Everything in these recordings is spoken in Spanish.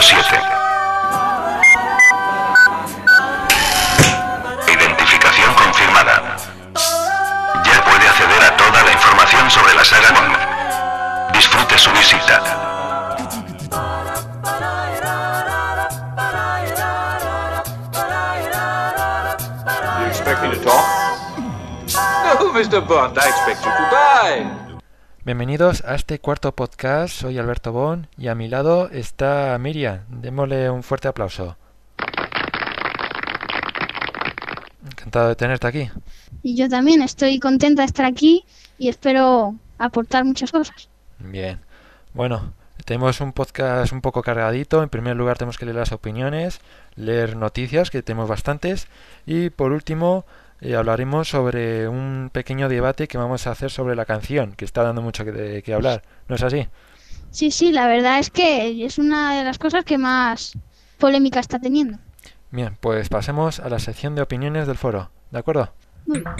007. Identificación confirmada. Ya puede acceder a toda la información sobre la saga Bond. Disfrute su visita. You expect me to talk? No, Mr. Bond, I expect you to die. Bienvenidos a este cuarto podcast, soy Alberto Bon y a mi lado está Miriam. Démosle un fuerte aplauso. Encantado de tenerte aquí. Y yo también estoy contenta de estar aquí y espero aportar muchas cosas. Bien. Bueno, tenemos un podcast un poco cargadito. En primer lugar tenemos que leer las opiniones, leer noticias, que tenemos bastantes. Y por último eh, hablaremos sobre un pequeño debate que vamos a hacer sobre la canción, que está dando mucho que, de qué hablar. ¿No es así? Sí, sí, la verdad es que es una de las cosas que más polémica está teniendo. Bien, pues pasemos a la sección de opiniones del foro. ¿De acuerdo? Muy bien.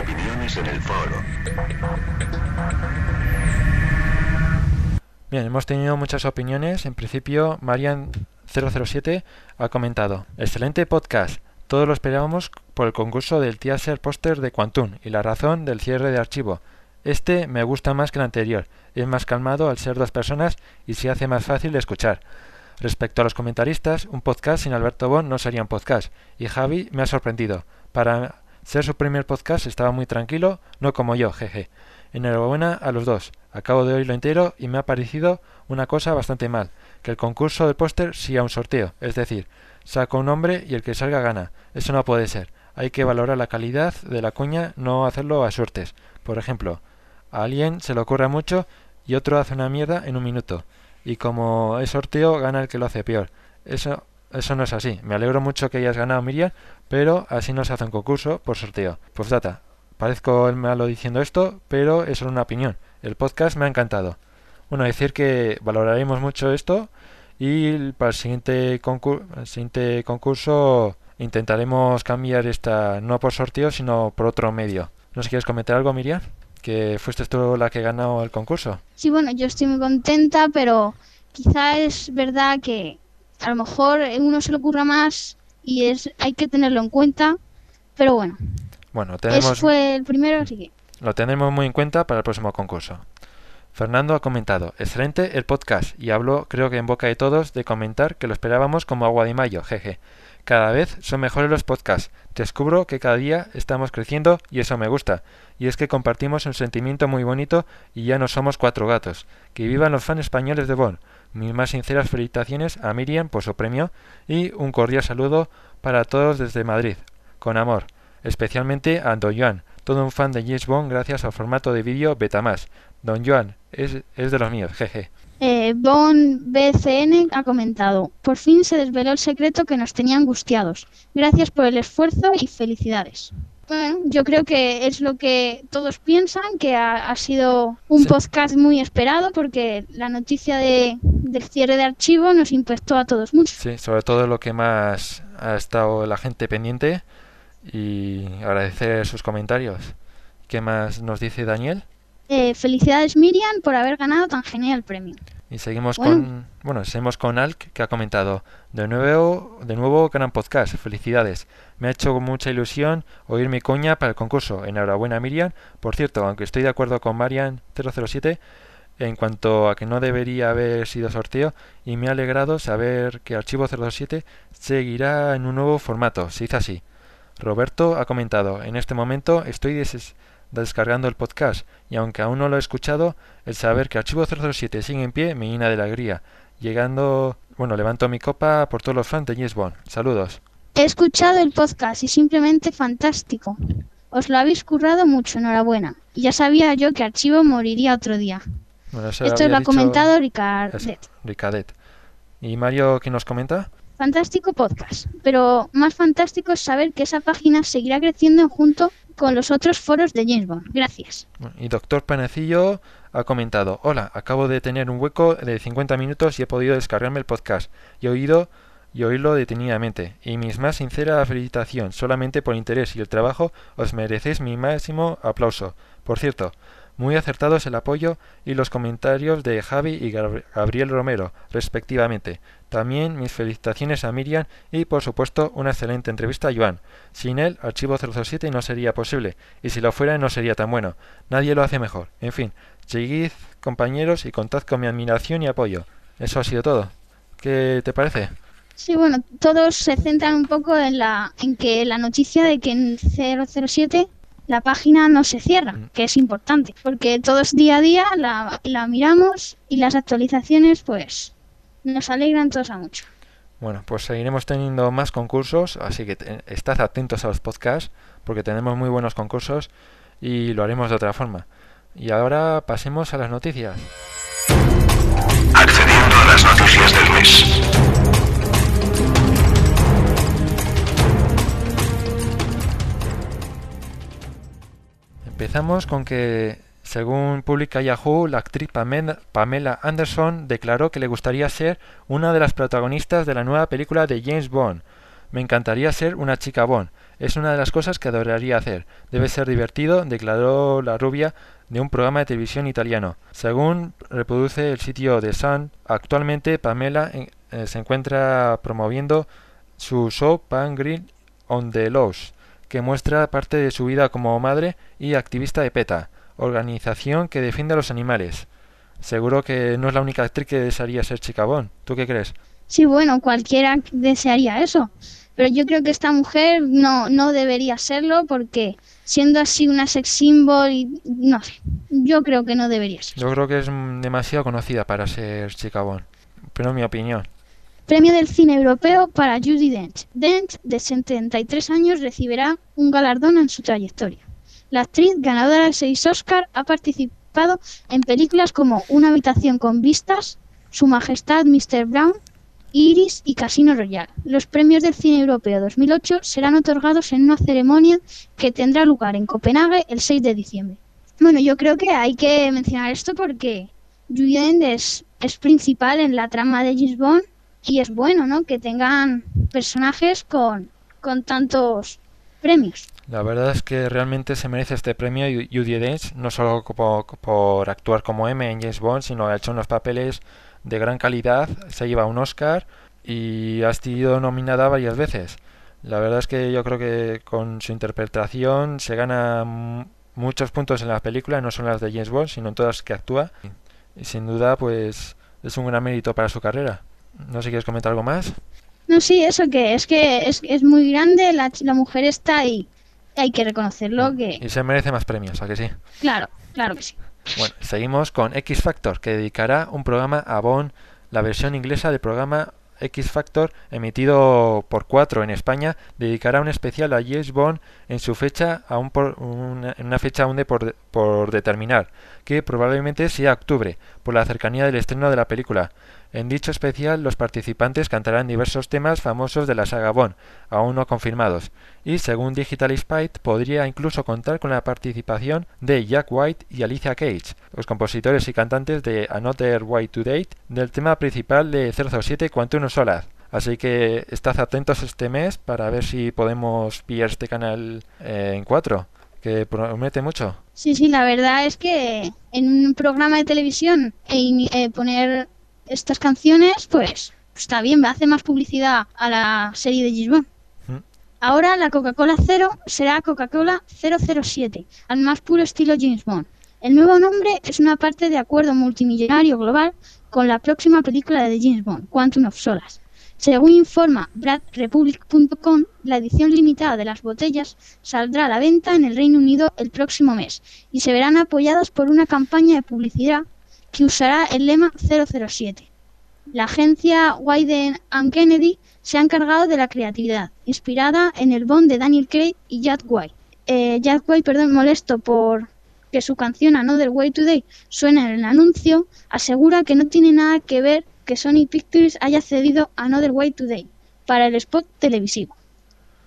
Opiniones en el foro. Bien, hemos tenido muchas opiniones. En principio, Marian007 ha comentado: Excelente podcast. Todos lo esperábamos por el concurso del Teaser Póster de Quantum y la razón del cierre de archivo. Este me gusta más que el anterior. Es más calmado al ser dos personas y se hace más fácil de escuchar. Respecto a los comentaristas, un podcast sin Alberto Bon no sería un podcast. Y Javi me ha sorprendido. Para ser su primer podcast estaba muy tranquilo, no como yo, jeje. Enhorabuena a los dos. Acabo de oírlo entero y me ha parecido una cosa bastante mal, que el concurso del póster sea un sorteo, es decir, saca un nombre y el que salga gana. Eso no puede ser. Hay que valorar la calidad de la cuña, no hacerlo a suertes. Por ejemplo, a alguien se le ocurre mucho y otro hace una mierda en un minuto. Y como es sorteo, gana el que lo hace peor. Eso, eso no es así. Me alegro mucho que hayas ganado, Miriam, pero así no se hace un concurso por sorteo. Pues data. Parezco el malo diciendo esto, pero es solo una opinión. El podcast me ha encantado. Bueno, decir que valoraremos mucho esto y para el siguiente, el siguiente concurso intentaremos cambiar esta no por sorteo, sino por otro medio. ¿No sé quieres comentar algo, Miriam? Que fuiste tú la que ganó el concurso. Sí, bueno, yo estoy muy contenta, pero quizá es verdad que a lo mejor uno se le ocurra más y es hay que tenerlo en cuenta, pero bueno, Bueno, ese tenemos... fue el primero, así que Lo tendremos muy en cuenta para el próximo concurso. Fernando ha comentado, excelente el podcast, y hablo creo que en boca de todos de comentar que lo esperábamos como agua de mayo, jeje. Cada vez son mejores los podcasts. Descubro que cada día estamos creciendo y eso me gusta. Y es que compartimos un sentimiento muy bonito y ya no somos cuatro gatos. Que vivan los fans españoles de Bonn. Mis más sinceras felicitaciones a Miriam por su premio y un cordial saludo para todos desde Madrid. Con amor. Especialmente a Don Joan, todo un fan de James Bond gracias al formato de vídeo Betamax. Don Joan, es, es de los míos, jeje. Eh, Bon BCN ha comentado, por fin se desveló el secreto que nos tenía angustiados. Gracias por el esfuerzo y felicidades. Bueno, yo creo que es lo que todos piensan, que ha, ha sido un Sí. podcast muy esperado porque la noticia de, del cierre de archivo nos impactó a todos mucho. Sí, sobre todo lo que más ha estado la gente pendiente y agradecer sus comentarios. ¿Qué más nos dice Daniel? Eh, felicidades Miriam por haber ganado tan genial premio. Y seguimos Bueno. con bueno, seguimos con Alk que ha comentado de nuevo de nuevo gran podcast, felicidades. Me ha hecho mucha ilusión oír mi coña para el concurso. Enhorabuena Miriam. Por cierto, aunque estoy de acuerdo con Marian 007 en cuanto a que no debería haber sido sorteo y me ha alegrado saber que Archivo 007 seguirá en un nuevo formato. Se dice así. Roberto ha comentado, en este momento estoy des- descargando el podcast y aunque aún no lo he escuchado, el saber que Archivo 007 sigue en pie me llena de alegría. Llegando, bueno, levanto mi copa por todos los fans de James Bond. Saludos. He escuchado el podcast y simplemente fantástico. Os lo habéis currado mucho, enhorabuena. Ya sabía yo que Archivo moriría otro día. Bueno, Esto lo ha comentado Ricardo. eso, Ricadet. ¿Y Mario qué nos comenta? Fantástico podcast, pero más fantástico es saber que esa página seguirá creciendo junto con los otros foros de James Bond. Gracias. Y Doctor Panecillo ha comentado, hola, acabo de tener un hueco de 50 minutos y he podido descargarme el podcast y he oído y oírlo detenidamente. Y mis más sincera felicitación, solamente por interés y el trabajo os merecéis mi máximo aplauso. Por cierto, Muy acertados el apoyo y los comentarios de Javi y Gabriel Romero, respectivamente. También mis felicitaciones a Miriam y, por supuesto, una excelente entrevista a Joan. Sin él, Archivo 007 no sería posible, y si lo fuera no sería tan bueno. Nadie lo hace mejor. En fin, seguid, compañeros, y contad con mi admiración y apoyo. Eso ha sido todo. ¿Qué te parece? Sí, bueno, todos se centran un poco en, la, en que la noticia de que en 007 la página no se cierra, mm. que es importante, porque todos día a día la, la miramos y las actualizaciones pues nos alegran todos a mucho. Bueno, pues seguiremos teniendo más concursos, así que estad atentos a los podcasts, porque tenemos muy buenos concursos y lo haremos de otra forma. Y ahora pasemos a las noticias. Accediendo a las noticias del mes. Empezamos con que, según publica Yahoo, la actriz Pamela Anderson declaró que le gustaría ser una de las protagonistas de la nueva película de James Bond. Me encantaría ser una chica Bond. Es una de las cosas que adoraría hacer. Debe ser divertido, declaró la rubia de un programa de televisión italiano. Según reproduce el sitio de Sun, actualmente Pamela eh, se encuentra promoviendo su show Pan Grill on the Lows que muestra parte de su vida como madre y activista de PETA, organización que defiende a los animales. Seguro que no es la única actriz que desearía ser chicabón. ¿Tú qué crees? Sí, bueno, cualquiera desearía eso. Pero yo creo que esta mujer no, no debería serlo porque siendo así una sex symbol y no sé, yo creo que no debería ser. Yo creo que es demasiado conocida para ser chicabón, pero mi opinión. Premio del Cine Europeo para Judy Dench. Dench, de 73 años, recibirá un galardón en su trayectoria. La actriz ganadora de seis Oscar ha participado en películas como Una habitación con vistas, Su Majestad Mr. Brown, Iris y Casino Royale. Los premios del cine europeo 2008 serán otorgados en una ceremonia que tendrá lugar en Copenhague el 6 de diciembre. Bueno, yo creo que hay que mencionar esto porque Judy es, es principal en la trama de James Bond y es bueno, ¿no? Que tengan personajes con, con tantos premios. La verdad es que realmente se merece este premio Judy Dench, no solo por, actuar como M en James Bond, sino ha hecho unos papeles de gran calidad, se lleva un Oscar y ha sido nominada varias veces. La verdad es que yo creo que con su interpretación se gana muchos puntos en la película, no solo las de James Bond, sino en todas que actúa. Y sin duda, pues es un gran mérito para su carrera. No sé si quieres comentar algo más. No, sí, eso que es que es, es muy grande, la, la mujer está ahí. Hay que reconocerlo que... Y se merece más premios, ¿a que sí? Claro, claro que sí. Bueno, seguimos con X Factor, que dedicará un programa a Bond, la versión inglesa del programa X Factor, emitido por 4 en España, dedicará un especial a James Bond en su fecha, aún por una, en una fecha aún de por, por determinar, que probablemente sea octubre, por la cercanía del estreno de la película. En dicho especial, los participantes cantarán diversos temas famosos de la saga Bond, aún no confirmados, y según Digital Spy, podría incluso contar con la participación de Jack White y Alicia Cage, los compositores y cantantes de Another Way to Date, del tema principal de 007 Quantum Solace. Así que estad atentos este mes para ver si podemos pillar este canal eh, en 4, que promete mucho. Sí, sí, la verdad es que en un programa de televisión e, eh, poner estas canciones, pues está bien, hace más publicidad a la serie de Gisbon. Ahora la Coca-Cola Cero será Coca-Cola 007, al más puro estilo James Bond. El nuevo nombre es una parte de acuerdo multimillonario global con la próxima película de James Bond, Quantum of Solace. Según informa BradRepublic.com, la edición limitada de las botellas saldrá a la venta en el Reino Unido el próximo mes y se verán apoyadas por una campaña de publicidad que usará el lema 007. La agencia Wyden Kennedy se ha encargado de la creatividad, inspirada en el Bond de Daniel Craig y Jack White. Eh, White, perdón, molesto por que su canción Another Way Today suena en el anuncio, asegura que no tiene nada que ver que Sony Pictures haya cedido Another Way Today para el spot televisivo.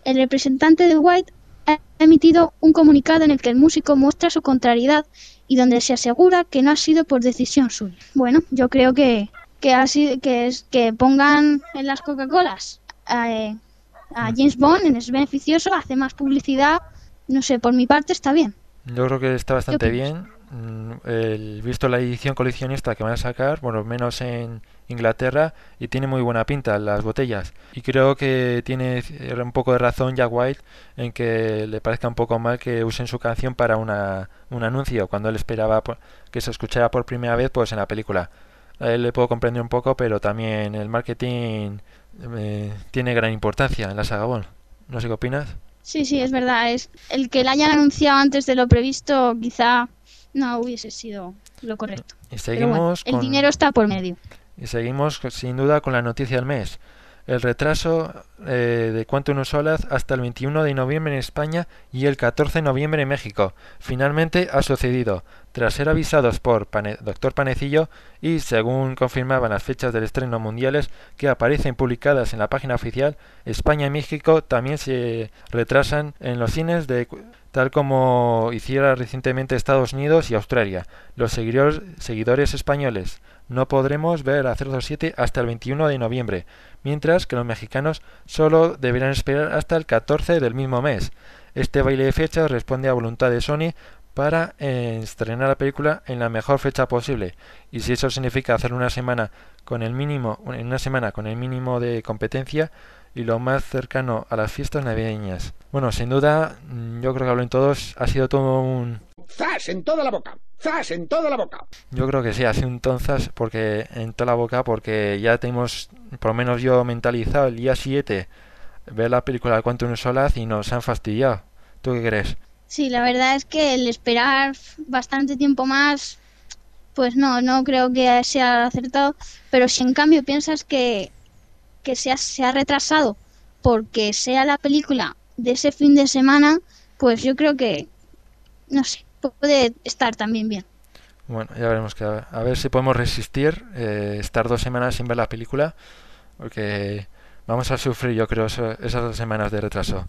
El representante de White ha emitido un comunicado en el que el músico muestra su contrariedad y donde se asegura que no ha sido por decisión suya. Bueno, yo creo que que así que es que pongan en las Coca-Colas eh, a James Bond es beneficioso, hace más publicidad, no sé, por mi parte está bien. Yo creo que está bastante bien. mm, el, visto la edición coleccionista que van a sacar, bueno, menos en Inglaterra, y tiene muy buena pinta las botellas. Y creo que tiene un poco de razón Jack White en que le parezca un poco mal que usen su canción para una, un anuncio, cuando él esperaba que se escuchara por primera vez pues en la película. A él le puedo comprender un poco, pero también el marketing eh, tiene gran importancia en la saga Bond. No sé qué opinas. Sí, sí, es verdad. Es el que la hayan anunciado antes de lo previsto, quizá no hubiese sido lo correcto. Y seguimos el dinero está por medio. Y seguimos sin duda con la noticia del mes el retraso eh, de Quantum Solas hasta el 21 de noviembre en España y el 14 de noviembre en México. Finalmente ha sucedido, tras ser avisados por Dr. Panecillo y según confirmaban las fechas del estreno mundiales que aparecen publicadas en la página oficial, España y México también se retrasan en los cines de tal como hiciera recientemente Estados Unidos y Australia. Los seguidores españoles no podremos ver a 007 hasta el 21 de noviembre, mientras que los mexicanos solo deberán esperar hasta el 14 del mismo mes. Este baile de fechas responde a voluntad de Sony para estrenar la película en la mejor fecha posible y si eso significa hacer una semana con el mínimo una semana con el mínimo de competencia y lo más cercano a las fiestas navideñas. Bueno, sin duda, mm, yo creo que hablo en todos, ha sido todo un ¡Zas! En toda la boca. ¡Zas! En toda la boca. Yo creo que sí, ha sido un tonzas porque en toda la boca porque ya tenemos, por lo menos yo mentalizado el día 7 ver la película de Quantum Solaz y nos han fastidiado. ¿Tú qué crees? Sí, la verdad es que el esperar bastante tiempo más, pues no, no creo que sea acertado. Pero si en cambio piensas que, que se, ha, se ha retrasado porque sea la película de ese fin de semana, pues yo creo que, no sé, puede estar también bien. Bueno, ya veremos que a ver si podemos resistir eh, estar dos semanas sin ver la película, porque vamos a sufrir, yo creo, esas dos semanas de retraso.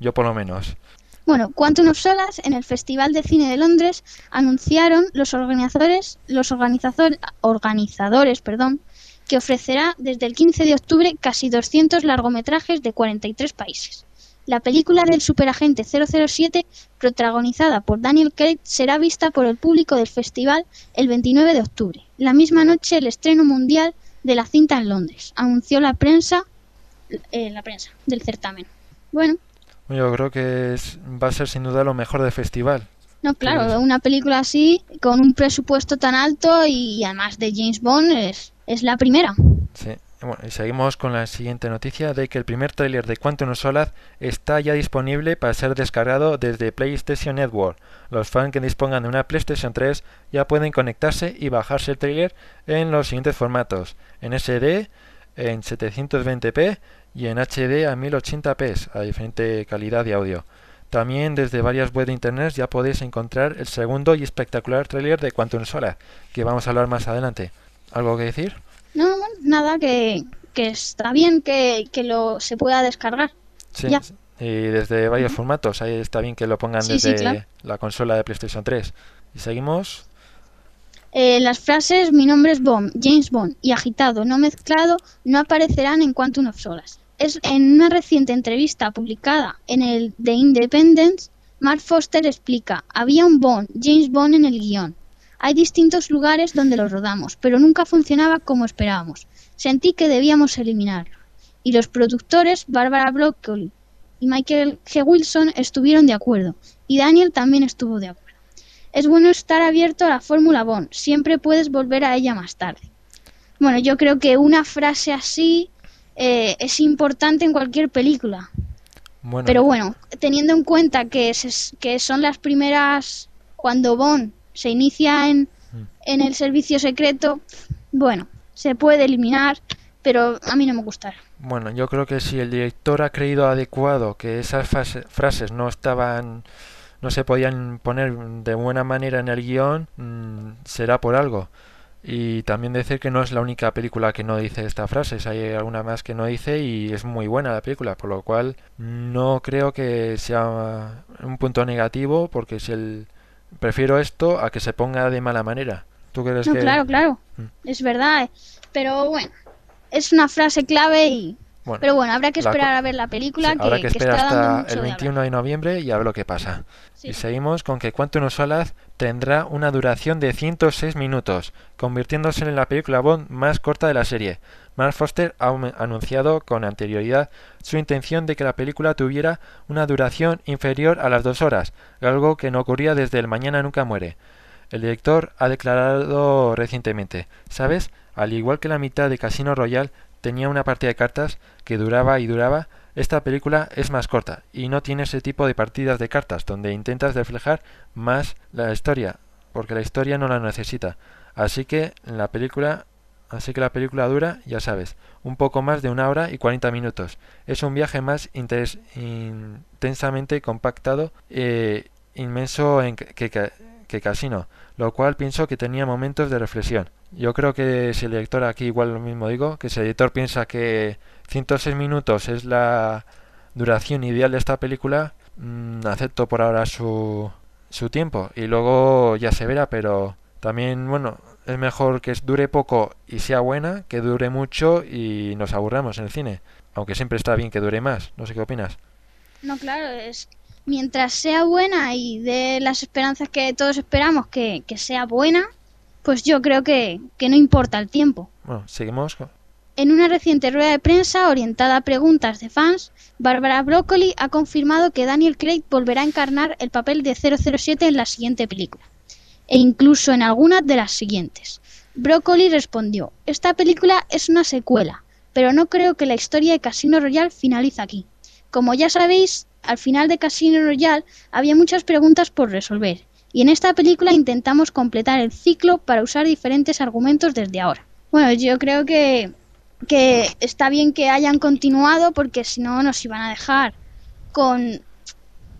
Yo por lo menos. Bueno, Quantum of Solas en el Festival de Cine de Londres anunciaron los organizadores, los organizadores, organizadores, perdón, que ofrecerá desde el 15 de octubre casi 200 largometrajes de 43 países. La película del superagente 007, protagonizada por Daniel Craig, será vista por el público del festival el 29 de octubre. La misma noche el estreno mundial de la cinta en Londres, anunció la prensa, eh, la prensa del certamen. Bueno. Yo creo que va a ser sin duda lo mejor del festival. No, claro, una película así, con un presupuesto tan alto y además de James Bond, es, es la primera. Sí. Bueno, y seguimos con la siguiente noticia de que el primer tráiler de Quantum Solace está ya disponible para ser descargado desde PlayStation Network. Los fans que dispongan de una PlayStation 3 ya pueden conectarse y bajarse el tráiler en los siguientes formatos: en SD, en 720p y en HD a 1080p a diferente calidad de audio. También desde varias webs de internet ya podéis encontrar el segundo y espectacular tráiler de Quantum Solace, que vamos a hablar más adelante. ¿Algo que decir? No, nada, que, está bien que, lo se pueda descargar. Sí, y desde varios formatos. Ahí está bien que lo pongan desde la consola de PlayStation 3. Y seguimos. Eh, las frases mi nombre es Bond, James Bond y agitado, no mezclado, no aparecerán en Quantum of Solas. Es en una reciente entrevista publicada en el The Independence, Mark Foster explica, había un Bond, James Bond en el guion. Hay distintos lugares donde los rodamos, pero nunca funcionaba como esperábamos. Sentí que debíamos eliminarlo. Y los productores, Barbara Broccoli y Michael G. Wilson, estuvieron de acuerdo. Y Daniel también estuvo de acuerdo. Es bueno estar abierto a la Fórmula Bond. Siempre puedes volver a ella más tarde. Bueno, yo creo que una frase así eh, es importante en cualquier película. Pero bueno, teniendo en cuenta que, que son las primeras cuando Bond se inicia en, mm. en el servicio secreto, bueno, se puede eliminar, pero a mí no me gusta. Bueno, yo creo que si el director ha creído adecuado que esas frases no estaban, no se podían poner de buena manera en el guion, mm, será por algo. Y también decir que no es la única película que no dice esta frase, hay alguna más que no dice y es muy buena la película, por lo cual no creo que sea un punto negativo, porque si el, prefiero esto a que se ponga de mala manera. ¿Tú crees que... Claro, claro, mm. es verdad, pero bueno, es una frase clave y Bueno, Pero bueno, habrá que esperar a ver la película Sí, que, habrá que que esperar está dando hasta mucho el de 21 hablar. de noviembre y a ver lo que pasa. Sí. Y seguimos con que Quantum of Solace tendrá una duración de 106 minutos, convirtiéndose en la película Bond más corta de la serie. Mark Foster ha anunciado con anterioridad su intención de que la película tuviera una duración inferior a las dos horas, algo que no ocurría desde El Mañana Nunca Muere. El director ha declarado recientemente, ¿sabes? Al igual que la mitad de Casino Royale tenía una partida de cartas que duraba y duraba, esta película es más corta y no tiene ese tipo de partidas de cartas donde intentas reflejar más la historia, porque la historia no la necesita. Así que la película, así que la película dura, ya sabes, un poco más de una hora y 40 minutos. Es un viaje más intensamente compactado e inmenso en que, que- que Casino, lo cual pienso que tenía momentos de reflexión. Yo creo que si el director aquí igual lo mismo digo, que si el director piensa que 106 minutos es la duración ideal de esta película, mm, acepto por ahora su, su tiempo y luego ya se verá, pero también, bueno, es mejor que dure poco y sea buena que dure mucho y nos aburramos en el cine. Aunque siempre está bien que dure más. No sé qué opinas. No, claro, es mientras sea buena y de las esperanzas que todos esperamos que, que sea buena, pues yo creo que, que no importa el tiempo. Bueno, seguimos. En una reciente rueda de prensa orientada a preguntas de fans, Barbara Broccoli ha confirmado que Daniel Craig volverá a encarnar el papel de 007 en la siguiente película, e incluso en algunas de las siguientes. Broccoli respondió, esta película es una secuela, pero no creo que la historia de Casino Royale finalice aquí. Como ya sabéis, al final de Casino Royale había muchas preguntas por resolver, y en esta película intentamos completar el ciclo para usar diferentes argumentos desde ahora. Bueno, yo creo que, que está bien que hayan continuado porque si no nos iban a dejar con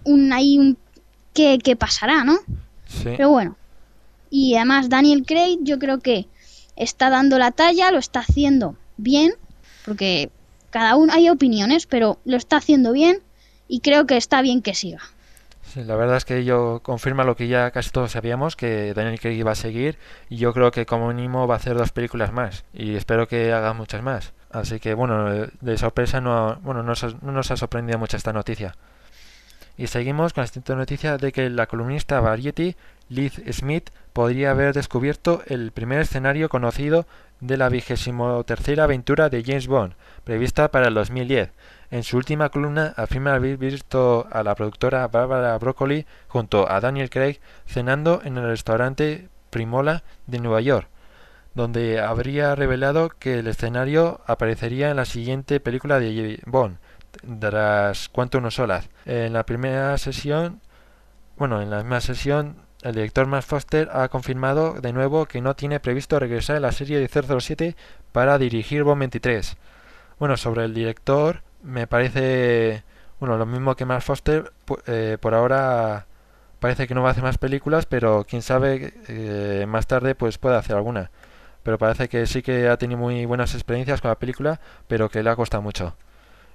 un ahí un qué, qué pasará, ¿no? Sí. Pero bueno. Y además Daniel Craig yo creo que está dando la talla, lo está haciendo bien, porque cada uno hay opiniones, pero lo está haciendo bien y creo que está bien que siga. Sí, la verdad es que yo confirma lo que ya casi todos sabíamos, que Daniel Craig iba a seguir y yo creo que como mínimo va a hacer dos películas más y espero que haga muchas más. Así que bueno, de sorpresa no, bueno, no nos ha sorprendido mucho esta noticia. Y seguimos con la siguiente noticia de que la columnista Variety, Liz Smith, podría haber descubierto el primer escenario conocido de la vigésimo tercera aventura de James Bond, prevista para el 2010. En su última columna afirma haber visto a la productora Barbara Broccoli junto a Daniel Craig cenando en el restaurante Primola de Nueva York, donde habría revelado que el escenario aparecería en la siguiente película de Bond, Quantum of Solace. En la primera sesión, bueno, en la misma sesión, el director Mark Foster ha confirmado de nuevo que no tiene previsto regresar a la serie de 007 para dirigir Bond 23. Bueno, sobre el director, me parece, bueno, lo mismo que Mark Foster, eh, por ahora parece que no va a hacer más películas, pero quién sabe, eh, más tarde pues puede hacer alguna. Pero parece que sí que ha tenido muy buenas experiencias con la película, pero que le ha costado mucho.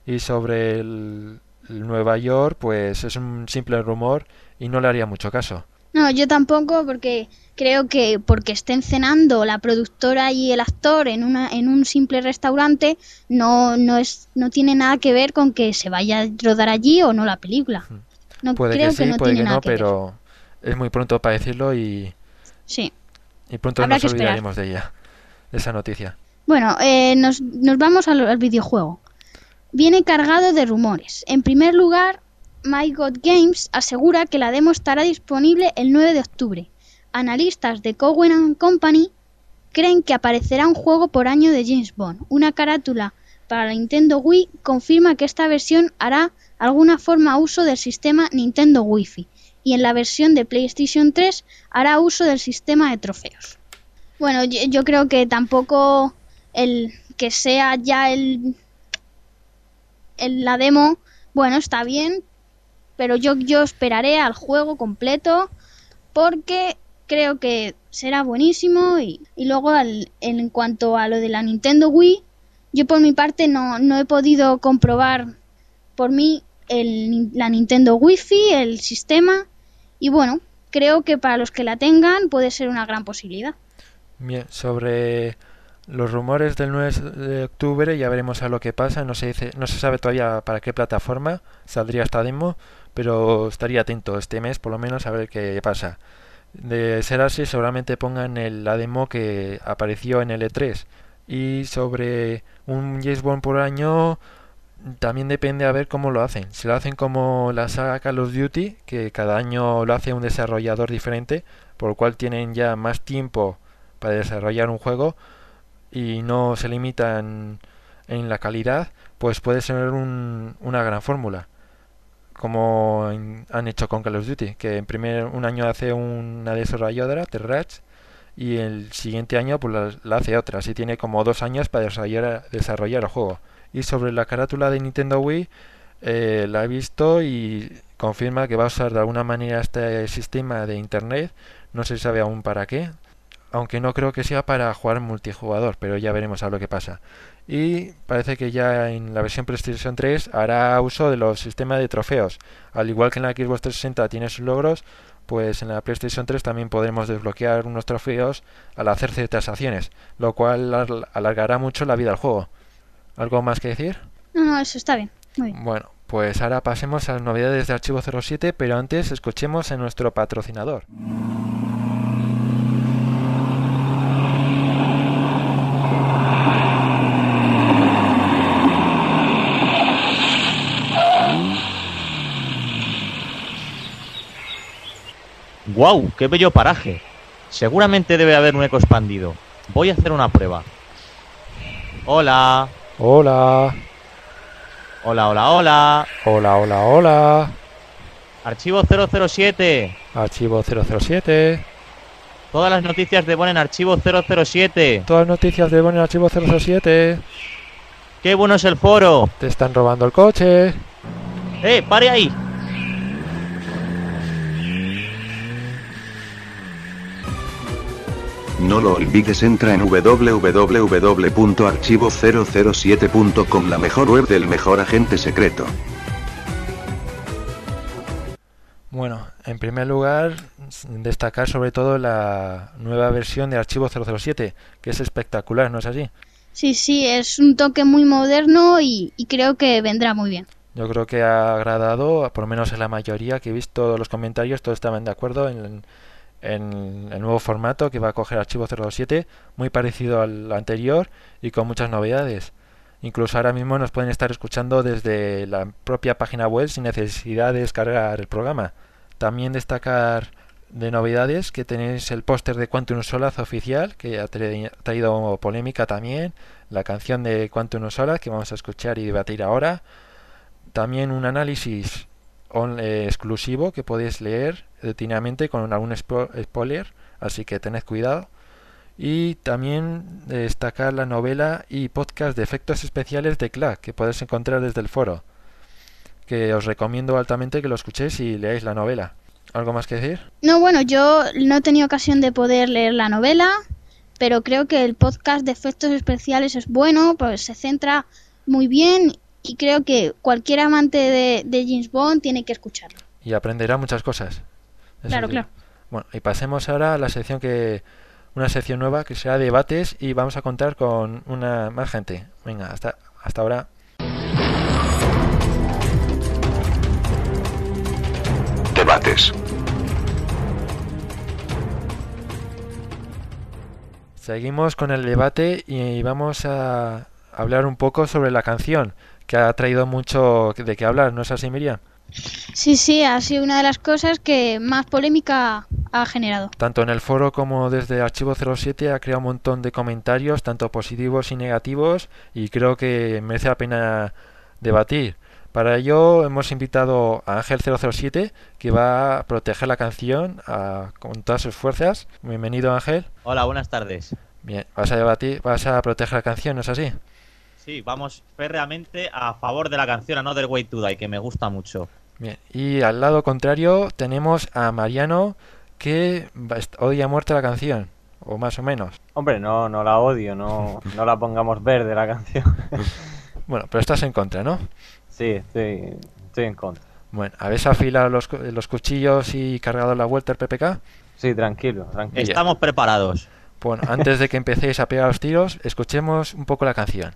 Y sobre el, el Nueva York, pues es un simple rumor y no le haría mucho caso. No, yo tampoco porque creo que porque estén cenando la productora y el actor en una en un simple restaurante no no es no tiene nada que ver con que se vaya a rodar allí o no la película. No Puede creo que sí, no puede tiene que no, que ver. pero es muy pronto para decirlo y, Sí. y pronto Habrá nos esperar. olvidaremos de ella, de esa noticia. Bueno, eh, nos, nos vamos al, al videojuego. Viene cargado de rumores. En primer lugar, My God Games asegura que la demo estará disponible el 9 de octubre. Analistas de Cowen Company creen que aparecerá un juego por año de James Bond. Una carátula para la Nintendo Wii confirma que esta versión hará alguna forma uso del sistema Nintendo Wi-Fi y en la versión de PlayStation 3 hará uso del sistema de trofeos. Bueno, yo, yo creo que tampoco el que sea ya el, el la demo, bueno, está bien, pero yo yo esperaré al juego completo porque creo que será buenísimo y, y luego al- en cuanto a lo de la Nintendo Wii, yo por mi parte no, no he podido comprobar por mí el, la Nintendo Wi-Fi, el sistema y bueno, creo que para los que la tengan puede ser una gran posibilidad. Bien, sobre Los rumores del 9 de octubre ya veremos a lo que pasa. No se dice, no se sabe todavía para qué plataforma saldría esta demo, pero estaría atento este mes por lo menos a ver qué pasa. De ser así, seguramente pongan el, la demo que apareció en el E3. Y sobre un James Bond por año, también depende a ver cómo lo hacen. Si lo hacen como la saga Call of Duty, que cada año lo hace un desarrollador diferente, por lo cual tienen ya más tiempo para desarrollar un juego y no se limitan en la calidad, pues puede ser un, una gran fórmula. Como han hecho con Call of Duty, que en primer un año hace una desarrolladora, Terrach, y el siguiente año pues la, la, hace otra. Así tiene como dos años para desarrollar, desarrollar el juego. Y sobre la carátula de Nintendo Wii, eh, la he visto y confirma que va a usar de alguna manera este sistema de internet. No se sabe aún para qué. Aunque no creo que sea para jugar multijugador, pero ya veremos a lo que pasa. Y parece que ya en la versión PlayStation 3 hará uso de los sistemas de trofeos. Al igual que en la Xbox 360 tiene sus logros, pues en la PlayStation 3 también podremos desbloquear unos trofeos al hacer ciertas acciones, lo cual alargará mucho la vida al juego. ¿Algo más que decir? No, no, eso está bien. Muy bien. Bueno, pues ahora pasemos a las novedades de Archivo 07, pero antes escuchemos a nuestro patrocinador. ¡Guau! ¡Qué bello paraje! Seguramente debe haber un eco expandido. Voy a hacer una prueba. Hola. Hola. Hola, hola, hola. Hola, hola, hola. Archivo 007. Archivo 007. Todas las noticias de Bon en Archivo 007. Todas las noticias de Bon en Archivo 007. ¡Qué bueno es el foro! Te están robando el coche. ¡Eh, pare ahí! No lo olvides, entra en www.archivo007.com, la mejor web del mejor agente secreto. Bueno, en primer lugar, destacar sobre todo la nueva versión de Archivo 007, que es espectacular, ¿no es así? Sí, sí, es un toque muy moderno y, y creo que vendrá muy bien. Yo creo que ha agradado, por lo menos en la mayoría que he visto los comentarios, todos estaban de acuerdo en, en el nuevo formato que va a coger Archivo 07, muy parecido al anterior y con muchas novedades. Incluso ahora mismo nos pueden estar escuchando desde la propia página web sin necesidad de descargar el programa. También destacar de novedades que tenéis el póster de Quantum Solace oficial, que ha traído polémica también, la canción de Quantum Solace que vamos a escuchar y debatir ahora. También un análisis eh, exclusivo que podéis leer detenidamente con algún spo spoiler, así que tened cuidado. Y también destacar la novela y podcast de efectos especiales de Clack que podéis encontrar desde el foro, que os recomiendo altamente que lo escuchéis y leáis la novela. ¿Algo más que decir? No, bueno, yo no he tenido ocasión de poder leer la novela, pero creo que el podcast de efectos especiales es bueno, pues se centra muy bien y creo que cualquier amante de, de James Bond tiene que escucharlo. Y aprenderá muchas cosas. Eso Claro, claro. Bueno, y pasemos ahora a la sección que una sección nueva que será debates y vamos a contar con una más gente. Venga, hasta hasta ahora. Debates. Seguimos con el debate y vamos a hablar un poco sobre la canción que ha traído mucho de qué hablar, ¿no es así, Miriam? Sí, sí, ha sido una de las cosas que más polémica ha generado. Tanto en el foro como desde Archivo 07 ha creado un montón de comentarios, tanto positivos y negativos, y creo que merece la pena debatir. Para ello hemos invitado a Ángel 007, que va a proteger la canción a- con todas sus fuerzas. Bienvenido, Ángel. Hola, buenas tardes. Bien, vas a debatir, vas a proteger la canción, ¿no es así? Sí, vamos férreamente a favor de la canción Another Way to Die, que me gusta mucho. Bien, y al lado contrario tenemos a Mariano que odia muerte la canción, o más o menos. Hombre, no, no la odio, no, no la pongamos verde la canción. bueno, pero estás en contra, ¿no? Sí, estoy, estoy en contra. Bueno, ¿habéis afilado los, los cuchillos y cargado la vuelta al PPK? Sí, tranquilo, tranquilo. Estamos preparados. Bueno, antes de que empecéis a pegar los tiros, escuchemos un poco la canción.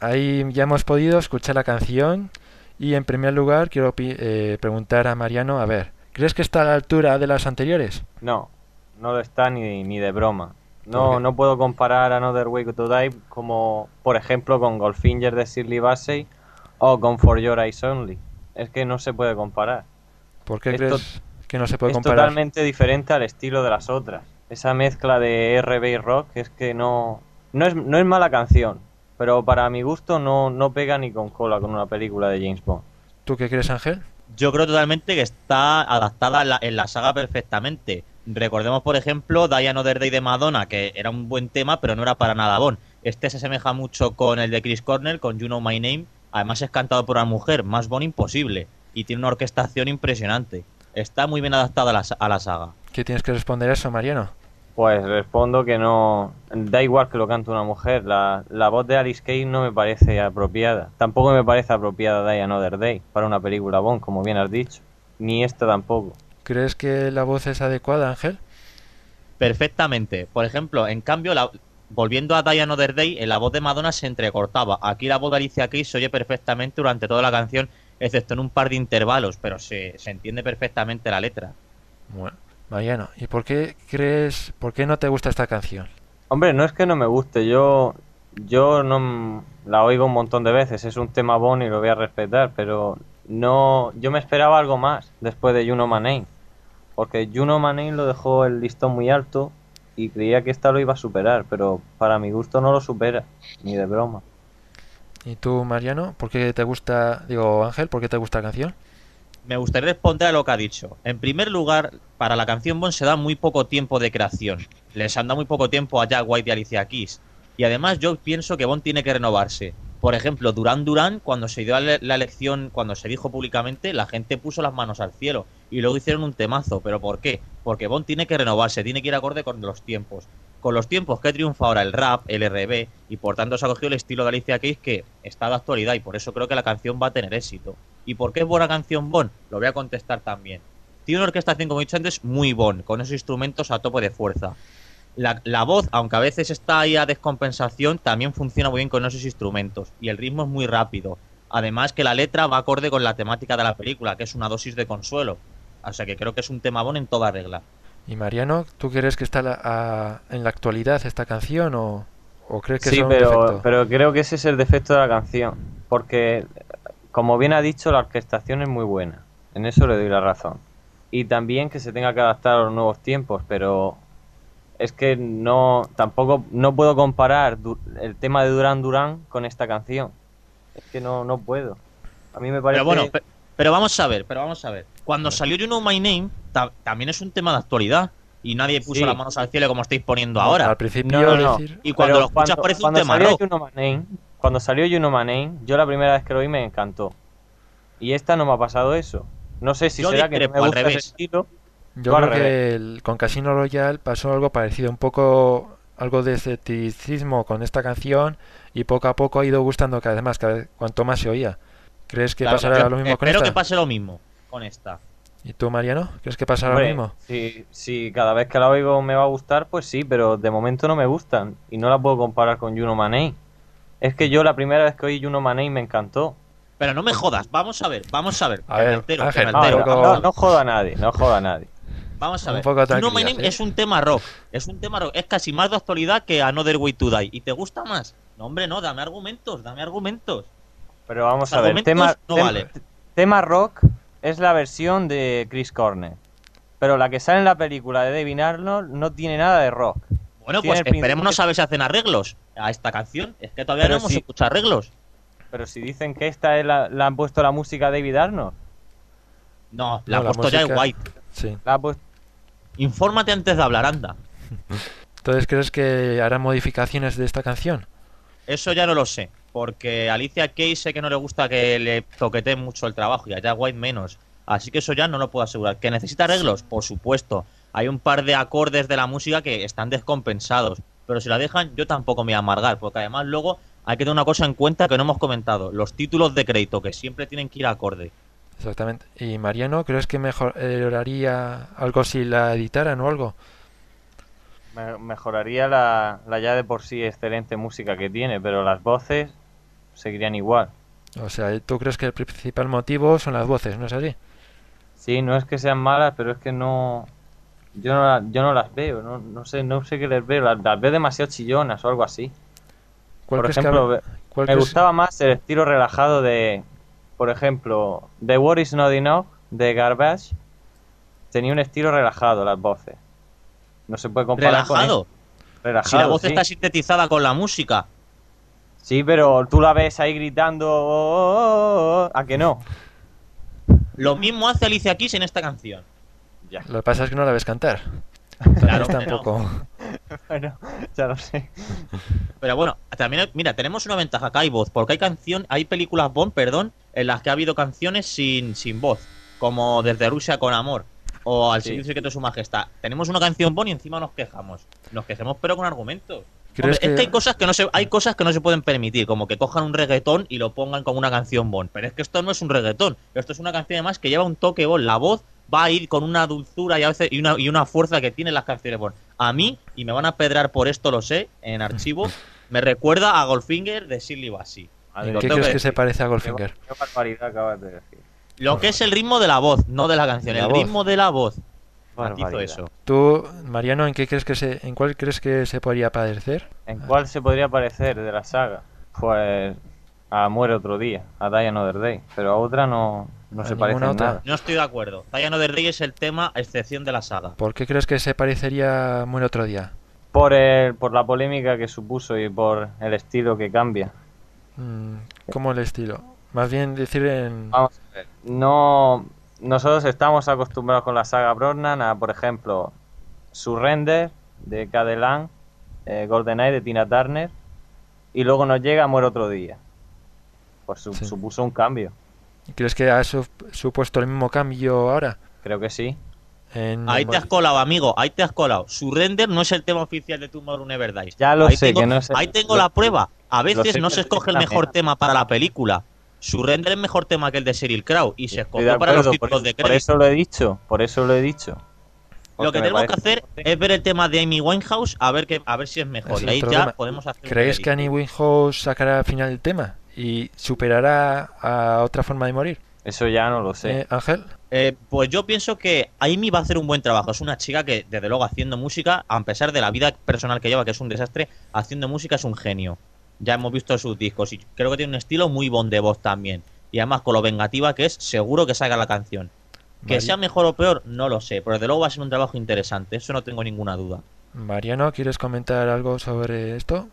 ahí ya hemos podido escuchar la canción y en primer lugar quiero eh, preguntar a Mariano, a ver, ¿crees que está a la altura de las anteriores? No, no lo está ni, ni de broma. No, no puedo comparar Another Way to Die como, por ejemplo, con Goldfinger de Shirley Bassey o con For Your Eyes Only. Es que no se puede comparar. ¿Por qué crees que no se puede comparar? Es totalmente diferente al estilo de las otras. Esa mezcla de RB y rock es que no, no es, no es mala canción, pero para mi gusto no, no pega ni con cola con una película de James Bond. ¿Tú qué crees, Ángel? Yo creo totalmente que está adaptada en la, saga perfectamente. Recordemos, por ejemplo, Diana de Madonna, que era un buen tema, pero no era para nada Bond. Este se asemeja mucho con el de Chris Cornell, con You Know My Name. Además es cantado por una mujer, más Bond imposible. Y tiene una orquestación impresionante. Está muy bien adaptada a la, a la saga. ¿Qué tienes que responder a eso, Mariano? Pues respondo que no. Da igual que lo cante una mujer. La, la voz de Alice Kay no me parece apropiada. Tampoco me parece apropiada Die Another Day para una película Bond, como bien has dicho. Ni esta tampoco. ¿Crees que la voz es adecuada, Ángel? Perfectamente. Por ejemplo, en cambio, la- volviendo a Die Another Day, en la voz de Madonna se entrecortaba. Aquí la voz de Alicia Keys se oye perfectamente durante toda la canción, excepto en un par de intervalos, pero se, se entiende perfectamente la letra. Bueno, Mariano, ¿y por qué crees, por qué no te gusta esta canción? Hombre, no es que no me guste. Yo. Yo no. La oigo un montón de veces. Es un tema Bond y lo voy a respetar. Pero no. Yo me esperaba algo más después de Juno Manane. Porque Juno Manane lo dejó el listón muy alto. Y creía que esta lo iba a superar. Pero para mi gusto no lo supera. Ni de broma. ¿Y tú, Mariano, por qué te gusta, digo, Ángel, por qué te gusta la canción? Me gustaría responder a lo que ha dicho. En primer lugar, para la canción Bond se da muy poco tiempo de creación. Les han dado muy poco tiempo a Jack White y Alicia Keys. Y además yo pienso que Bond tiene que renovarse. Por ejemplo, Duran Duran, cuando se dio la la elección, cuando se dijo públicamente, la gente puso las manos al cielo. Y luego hicieron un temazo. ¿Pero por qué? Porque Bond tiene que renovarse, tiene que ir acorde con los tiempos. Con los tiempos que triunfa ahora el rap, el RB, y por tanto se ha cogido el estilo de Alicia Keys que está de actualidad y por eso creo que la canción va a tener éxito. ¿Y por qué es buena canción Bond? Lo voy a contestar también. Tiene una orquestación, como he dicho antes, muy Bond, con esos instrumentos a tope de fuerza. La, la voz, aunque a veces está ahí a descompensación, también funciona muy bien con esos instrumentos. Y el ritmo es muy rápido. Además que la letra va acorde con la temática de la película, que es una dosis de consuelo. O sea que creo que es un tema Bond en toda regla. Y Mariano, ¿tú crees que está la- a- en la actualidad esta canción o, o crees que Sí, es un pero, defecto? pero creo que ese es el defecto de la canción. Porque, como bien ha dicho, la orquestación es muy buena. En eso le doy la razón. Y también que se tenga que adaptar a los nuevos tiempos, pero es que no tampoco no puedo comparar du- el tema de Duran Duran con esta canción. Es que no, no puedo. A mí me parece Pero bueno, pe- pero vamos a ver, pero vamos a ver. Cuando salió You Know My Name, ta- también es un tema de actualidad. Y nadie puso Sí. las manos al cielo como estáis poniendo ahora. Al principio No, no, no. decir... Y cuando Pero lo escuchas cuando- parece un cuando tema salió rock. Cuando salió You Know My Name, yo la primera vez que lo oí me encantó. Y esta no me ha pasado eso. No sé si Yo será que no me al gusta ese revés. estilo. Yo al creo que el- con Casino Royale pasó algo parecido, un poco algo de escepticismo con esta canción y poco a poco ha ido gustando cada vez más, cada vez, cuanto más se oía. ¿Crees que Claro, pasará yo lo mismo con espero esta? que pase lo mismo con esta. ¿Y tú, Mariano? ¿Crees que pasará Hombre, lo mismo? Si, si cada vez que la oigo me va a gustar, pues sí, pero de momento no me gustan. Y no la puedo comparar con My Name. Es que yo la primera vez que oí My Name me encantó. Pero no me jodas, vamos a ver, vamos a ver. A ver, Ángel, No, poco- no, no joda a nadie, no joda a nadie. Vamos a Un ver. tranquilidad, Name ¿eh? es un tema rock. Es un tema rock. Es casi más de actualidad que Another Way to Die. ¿Y te gusta más? No, hombre, no, dame argumentos, dame argumentos. Pero vamos Los a ver, tema, no tem- valen. tema rock es la versión de Chris Cornell. Pero la que sale en la película de David Arnold no tiene nada de rock. Bueno, pues principio- esperémonos a ver si hacen arreglos a esta canción. Es que todavía Pero no hemos sí. escuchado arreglos. Pero si dicen que esta es la, la han puesto la música David Arnold. No, la No, ha la puesto ya música- White. Sí. La ha puesto... Infórmate antes de hablar, anda. Entonces, ¿crees que harán modificaciones de esta canción? Eso ya no lo sé. Porque a Alicia Keys sé que no le gusta que le toqueteen mucho el trabajo y a Jack White menos. Así que eso ya no lo puedo asegurar. ¿Que necesita arreglos? Por supuesto. Hay un par de acordes de la música que están descompensados. Pero si la dejan, yo tampoco me voy a amargar. Porque además luego hay que tener una cosa en cuenta que no hemos comentado. Los títulos de crédito, que siempre tienen que ir acorde. Exactamente. ¿Y Mariano, crees que mejoraría algo si la editaran o algo? Me- mejoraría la, la ya de por sí excelente música que tiene, pero las voces seguirían igual. O sea, ¿tú crees que el principal motivo son las voces, no es así? Sí, no es que sean malas, pero es que no... Yo no, la- yo no las veo, no, no sé no sé qué les veo, las, las veo demasiado chillonas o algo así. ¿Cuál Por que ejemplo, me crees- gustaba más el estilo relajado de, por ejemplo, The War is Not Enough de Garbage. Tenía un estilo relajado las voces. No se puede comparar con Relajado. Si la voz sí. está sintetizada con la música. Sí, pero tú la ves ahí gritando, "Oh, oh, oh, oh", ¿a que no? Lo mismo hace Alicia Keys en esta canción. Ya. Lo que pasa es que no la ves cantar. Claro, está un pero- poco... bueno, ya lo sé. Pero bueno, también, mira, tenemos una ventaja acá, hay voz, porque hay canción, hay películas Bond, perdón, en las que ha habido canciones sin, sin voz, como Desde Rusia con Amor, o Al Sí. Servicio Secreto de Su Majestad. Tenemos una canción Bond y encima nos quejamos. Nos quejemos, pero con argumentos. ¿Crees Hombre, Es que- que hay cosas que no se, hay cosas que no se pueden permitir, como que cojan un reggaetón y lo pongan como una canción Bond. Pero es que esto no es un reggaetón, esto es una canción además que lleva un toque Bond. La voz va a ir con una dulzura y a veces y una, y una fuerza que tienen las canciones Bond. A mí, y me van a pedrar por esto, lo sé, en archivo, me recuerda a Goldfinger de Bassey. Madre ¿En qué crees que que se parece a Goldfinger? qué barbaridad acabas de decir. Lo que es el ritmo de la voz, no de la canción, La el voz. ritmo de la voz. Eso. Tú, Mariano, ¿en qué crees que se, en cuál crees que se podría parecer? ¿En cuál se podría parecer de la saga? Pues a Muere otro día, a Die Another Day. Pero a otra no, no A se parece otra. nada. No estoy de acuerdo. Diana del Rey es el tema a excepción de la saga. ¿Por qué crees que se parecería a Muere otro día? Por, el, por la polémica que supuso y por el estilo que cambia. Mm, ¿Cómo el estilo? Más bien decir en... Vamos a ver. No, nosotros estamos acostumbrados con la saga Brosnan a, por ejemplo, Surrender de Cadelan, eh, GoldenEye de Tina Turner, y luego nos llega Muere otro día. Pues su- Sí. supuso un cambio. ¿Crees que ha su- supuesto el mismo cambio ahora? Creo que sí. En Ahí te has colado, amigo, ahí te has colado. Surrender no es el tema oficial de Tomorrow Never Dies. Ya lo ahí sé, tengo, que no el- Ahí tengo lo- la prueba. A veces sé no se escoge el mejor tema para la película. Surrender es mejor tema que el de Sheryl Crow y se escogió para los por, títulos de por crédito. eso lo he dicho. Por eso lo he dicho. Lo que tenemos que hacer es ver el tema de Amy Winehouse a ver que, a ver si es mejor. Es y ahí ya tema. podemos hacer ¿Crees que. Annie Winehouse sacará al final el tema y superará a otra forma de morir? Eso ya no lo sé. Eh, Ángel, Eh, pues yo pienso que Amy va a hacer un buen trabajo. Es una chica que, desde luego, haciendo música, a pesar de la vida personal que lleva, que es un desastre, haciendo música es un genio. Ya hemos visto sus discos y creo que tiene un estilo muy bon de voz también. Y además, con lo vengativa que es, seguro que salga la canción. Que sea mejor o peor, no lo sé, pero desde luego va a ser un trabajo interesante, eso no tengo ninguna duda. Mariano, ¿quieres comentar algo sobre esto?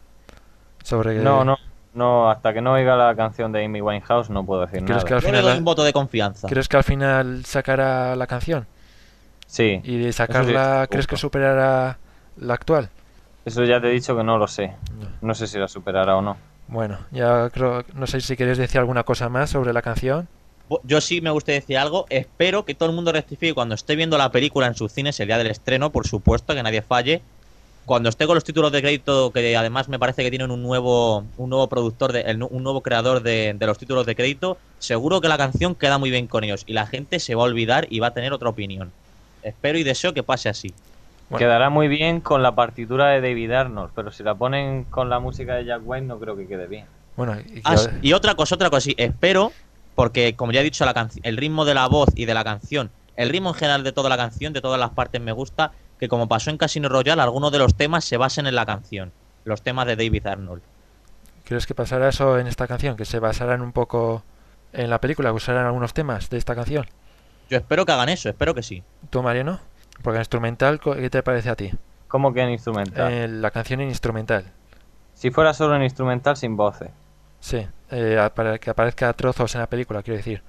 Sobre No, no, no, hasta que no oiga la canción de Amy Winehouse no puedo decir ¿Crees nada. que al Yo le final doy un voto de confianza. ¿Crees que al final sacará la canción? Sí, ¿Y de sacarla sí, crees que superará la actual? eso ya te he dicho que no lo sé. No. No sé si la superará o no. Bueno, ya creo, no sé si quieres decir alguna cosa más sobre la canción. Yo sí me gusta decir algo. Espero que todo el mundo rectifique cuando esté viendo la película en sus cines el día del estreno, por supuesto, que nadie falle. Cuando esté con los títulos de crédito, que además me parece que tienen un nuevo, un nuevo productor, de, un nuevo creador de, de los títulos de crédito, seguro que la canción queda muy bien con ellos y la gente se va a olvidar y va a tener otra opinión. Espero y deseo que pase así. Bueno. Quedará muy bien con la partitura de David Arnold, pero si la ponen con la música de Jack White no creo que quede bien. Bueno, y, Ah, y otra cosa, otra cosa, sí, espero, porque como ya he dicho, la el ritmo de la voz y de la canción, el ritmo en general de toda la canción, de todas las partes me gusta, que como pasó en Casino Royale, algunos de los temas se basen en la canción, los temas de David Arnold. ¿crees que pasará eso en esta canción? ¿Que se basarán un poco en la película? ¿Que usarán algunos temas de esta canción? Yo espero que hagan eso, espero que sí. ¿Tú, Mariano? Porque instrumental, co- ¿qué te parece a ti? ¿Cómo que en instrumental? Eh, la canción en instrumental. Si fuera solo en instrumental sin voces, Sí, eh, a- para que aparezca trozos en la película, quiero decir.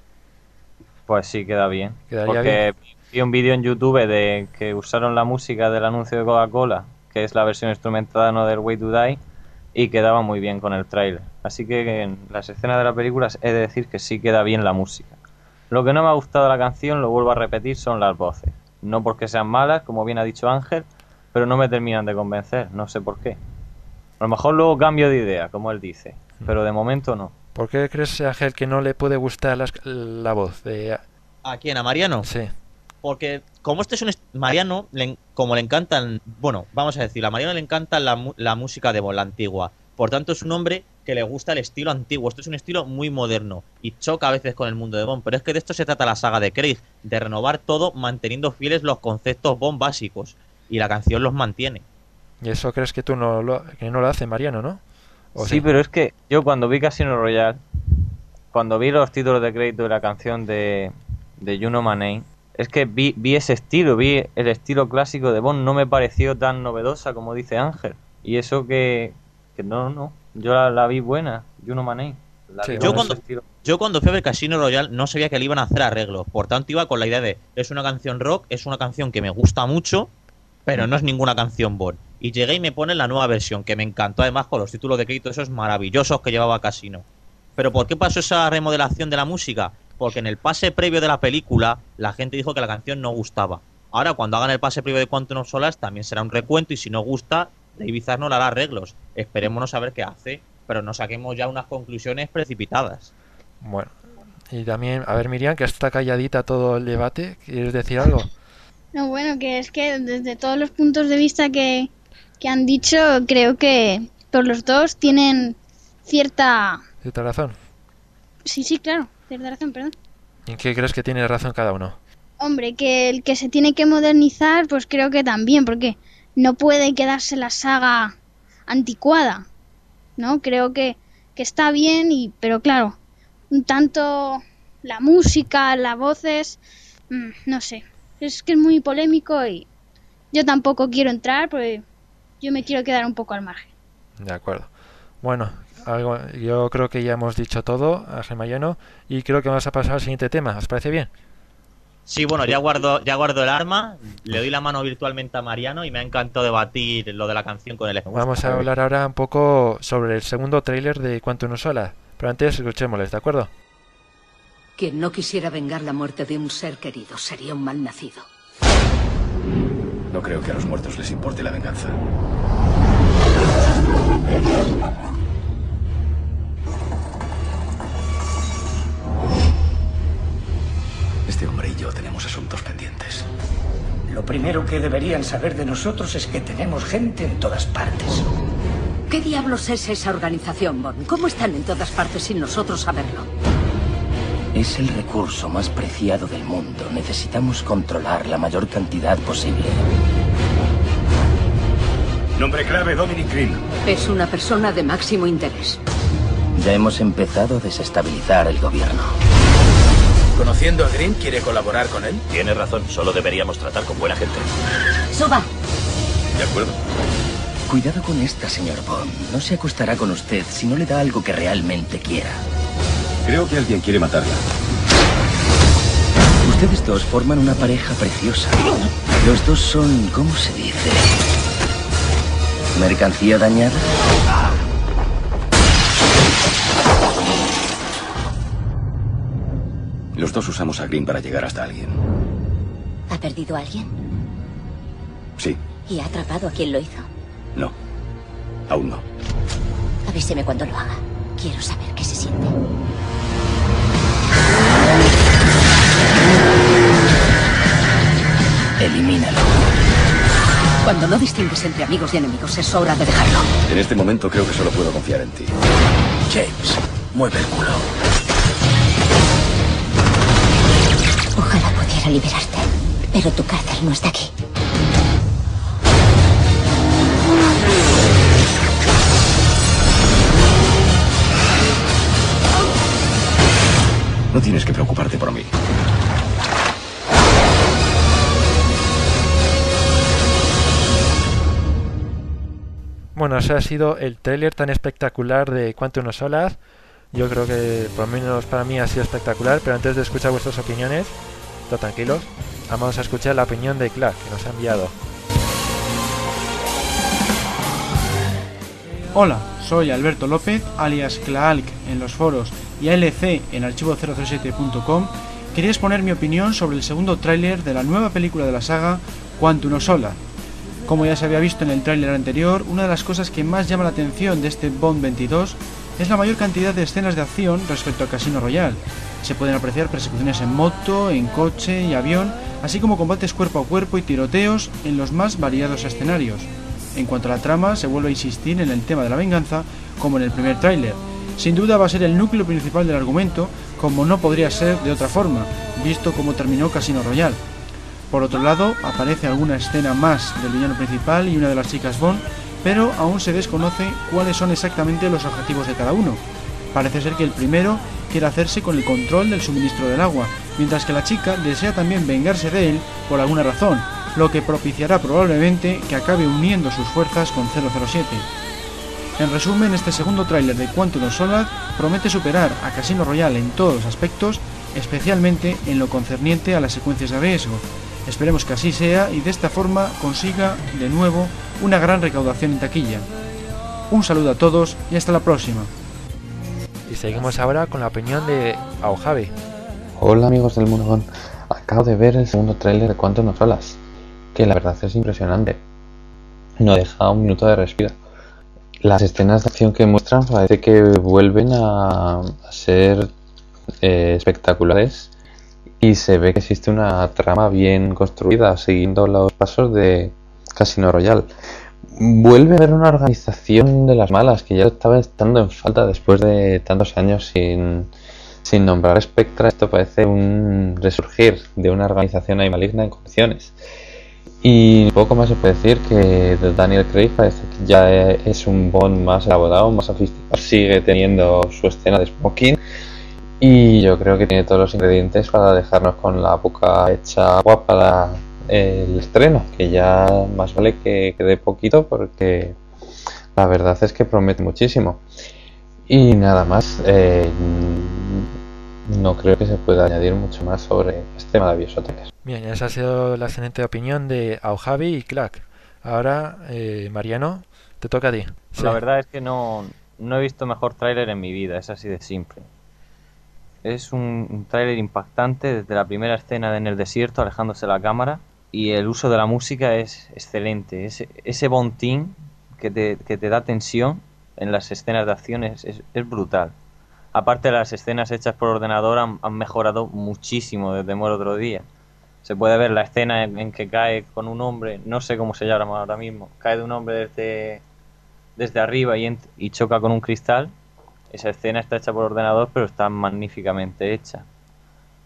pues sí queda bien. Quedaría Porque vi un vídeo en YouTube de que usaron la música del anuncio de Coca-Cola, que es la versión instrumental no del Way to Die, y quedaba muy bien con el trailer. Así que en las escenas de la película he de decir que sí queda bien la música. Lo que no me ha gustado de la canción, lo vuelvo a repetir, son las voces. No porque sean malas, como bien ha dicho Ángel, pero no me terminan de convencer, no sé por qué. A lo mejor luego cambio de idea, como él dice, pero de momento no. ¿Por qué crees, Ángel, que no le puede gustar las- la voz de... ¿A quién? ¿A Mariano? Sí, Porque como este es un... Mariano, le como le encantan... Bueno, vamos a decir, a Mariano le encanta la, mu- la música de Bond, la antigua. Por tanto, es un hombre que le gusta el estilo antiguo. Esto es un estilo muy moderno y choca a veces con el mundo de Bond. Pero es que de esto se trata la saga de Craig, de renovar todo manteniendo fieles los conceptos Bond básicos. Y la canción los mantiene. y eso crees que tú no lo, que no lo hace Mariano, ¿no? ¿O Sí, pero es que yo cuando vi Casino Royale, cuando vi los títulos de crédito de la canción de, de You Know My Name, es que vi, vi ese estilo, vi el estilo clásico de Bond, no me pareció tan novedosa como dice Ángel. Y eso que, que no, no, yo la, la vi buena. La Sí, vi yo cuando-. Yo cuando fui a ver Casino Royale no sabía que le iban a hacer arreglos. Por tanto, iba con la idea de, es una canción rock, es una canción que me gusta mucho, pero no es ninguna canción Bond. Y llegué y me ponen la nueva versión, que me encantó además con los títulos de crédito esos maravillosos que llevaba Casino. Pero ¿por qué pasó esa remodelación de la música? Porque en el pase previo de la película la gente dijo que la canción no gustaba. Ahora cuando hagan el pase previo de Quantum of Solace también será un recuento y si no gusta, David no le hará arreglos. Esperémonos a ver qué hace, pero no saquemos ya unas conclusiones precipitadas. Bueno, y también, a ver Miriam, que está calladita todo el debate, ¿quieres decir algo? No, bueno, que es que desde todos los puntos de vista que, que han dicho, creo que por los dos tienen cierta... ¿Cierta razón? Sí, sí, claro, razón, perdón. ¿En qué crees que tiene razón cada uno? Hombre, que el que se tiene que modernizar, pues creo que también, porque no puede quedarse la saga anticuada, ¿no? Creo que, que está bien, y, pero claro, un tanto la música, las voces, mm, no sé, es que es muy polémico y yo tampoco quiero entrar porque yo me quiero quedar un poco al margen. De acuerdo. Bueno, yo creo que ya hemos dicho todo, Ángel Mayano, y creo que vamos a pasar al siguiente tema. ¿Os parece bien? Sí, bueno, ya guardo, ya guardo el arma, le doy la mano virtualmente a Mariano y me ha encantado debatir lo de la canción con él. Vamos a hablar ahora un poco sobre el segundo tráiler de Quantum Sola, pero antes escuchémosles, ¿de acuerdo? Quien no quisiera vengar la muerte de un ser querido sería un mal nacido. No creo que a los muertos les importe la venganza. Este hombre y yo tenemos asuntos pendientes. Lo primero que deberían saber de nosotros es que tenemos gente en todas partes. ¿Qué diablos es esa organización, Bond? ¿Cómo están en todas partes sin nosotros saberlo? Es el recurso más preciado del mundo. Necesitamos controlar la mayor cantidad posible. Nombre clave, Dominic Green. Es una persona de máximo interés. Ya hemos empezado a desestabilizar el gobierno. Conociendo a Green, ¿quiere colaborar con él? Tiene razón, solo deberíamos tratar con buena gente. Suba. De acuerdo. Cuidado con esta, señor Bond. No se acostará con usted si no le da algo que realmente quiera. Creo que alguien quiere matarla. Ustedes dos forman una pareja preciosa. Los dos son, ¿cómo se dice? ¿Mercancía dañada? Los dos usamos a Green para llegar hasta alguien. ¿Ha perdido a alguien? Sí, ¿Y ha atrapado a quien lo hizo? no. Aún no. Avíseme cuando lo haga. Quiero saber qué se siente. Elimínalo. Cuando no distingues entre amigos y enemigos, es hora de dejarlo. En este momento creo que solo puedo confiar en ti. James, mueve el culo. Liberarte. Pero tu cárcel no está aquí. No tienes que preocuparte por mí. Bueno, ese ha sido el tráiler tan espectacular de Quantum of Solace. Yo creo que, por lo menos para mí, ha sido espectacular. Pero antes de escuchar vuestras opiniones, tranquilos, vamos a escuchar la opinión de Clark, que nos ha enviado. Hola, soy Alberto López, alias Klaalk en los foros y ALC en archivo007.com. Quería exponer mi opinión sobre el segundo tráiler de la nueva película de la saga, Quantum of Solace. Como ya se había visto en el tráiler anterior, una de las cosas que más llama la atención de este Bond 22 es la mayor cantidad de escenas de acción respecto a Casino Royale. Se pueden apreciar persecuciones en moto, en coche y avión, así como combates cuerpo a cuerpo y tiroteos en los más variados escenarios. En cuanto a la trama, se vuelve a insistir en el tema de la venganza, como en el primer tráiler. Sin duda va a ser el núcleo principal del argumento, como no podría ser de otra forma, visto cómo terminó Casino Royale. Por otro lado, aparece alguna escena más del villano principal y una de las chicas Bond, pero aún se desconoce cuáles son exactamente los objetivos de cada uno. Parece ser que el primero quiere hacerse con el control del suministro del agua, mientras que la chica desea también vengarse de él por alguna razón, lo que propiciará probablemente que acabe uniendo sus fuerzas con 007. En resumen, este segundo tráiler de Quantum of Solace promete superar a Casino Royale en todos los aspectos, especialmente en lo concerniente a las secuencias de riesgo. Esperemos que así sea y de esta forma consiga de nuevo una gran recaudación en taquilla. Un saludo a todos y hasta la próxima. Y seguimos ahora con la opinión de Aojavi. Hola amigos del mundo, acabo de ver el segundo tráiler de Cuánto nos olas, que la verdad es impresionante. No deja un minuto de respiro. Las escenas de acción que muestran parece que vuelven a, a ser eh, espectaculares y se ve que existe una trama bien construida siguiendo los pasos de Casino Royale. Vuelve a haber una organización de las malas que ya estaba estando en falta después de tantos años sin, sin nombrar Spectra. Esto parece un resurgir de una organización ahí maligna en condiciones. Y poco más se puede decir que Daniel Craig parece que ya es un Bond más elaborado, más sofisticado. Sigue teniendo su escena de smoking y yo creo que tiene todos los ingredientes para dejarnos con la boca hecha agua para el estreno, que ya más vale que quede poquito porque la verdad es que promete muchísimo. Y nada más, eh, no creo que se pueda añadir mucho más sobre este maravilloso trailer. Bien, esa ha sido la excelente opinión de Aujavi y Clark. Ahora, eh, Mariano, te toca a ti. Sí. La verdad es que no, no he visto mejor tráiler en mi vida, es así de simple. Es un, tráiler impactante desde la primera escena en el desierto, alejándose la cámara, y el uso de la música es excelente. Ese, ese bontín que te, que te da tensión en las escenas de acción es, brutal. Aparte, las escenas hechas por ordenador han, mejorado muchísimo desde el otro día. Se puede ver la escena en, que cae con un hombre, no sé cómo se llama ahora mismo, cae de un hombre desde, desde arriba y choca con un cristal. Esa escena está hecha por ordenador, pero está magníficamente hecha.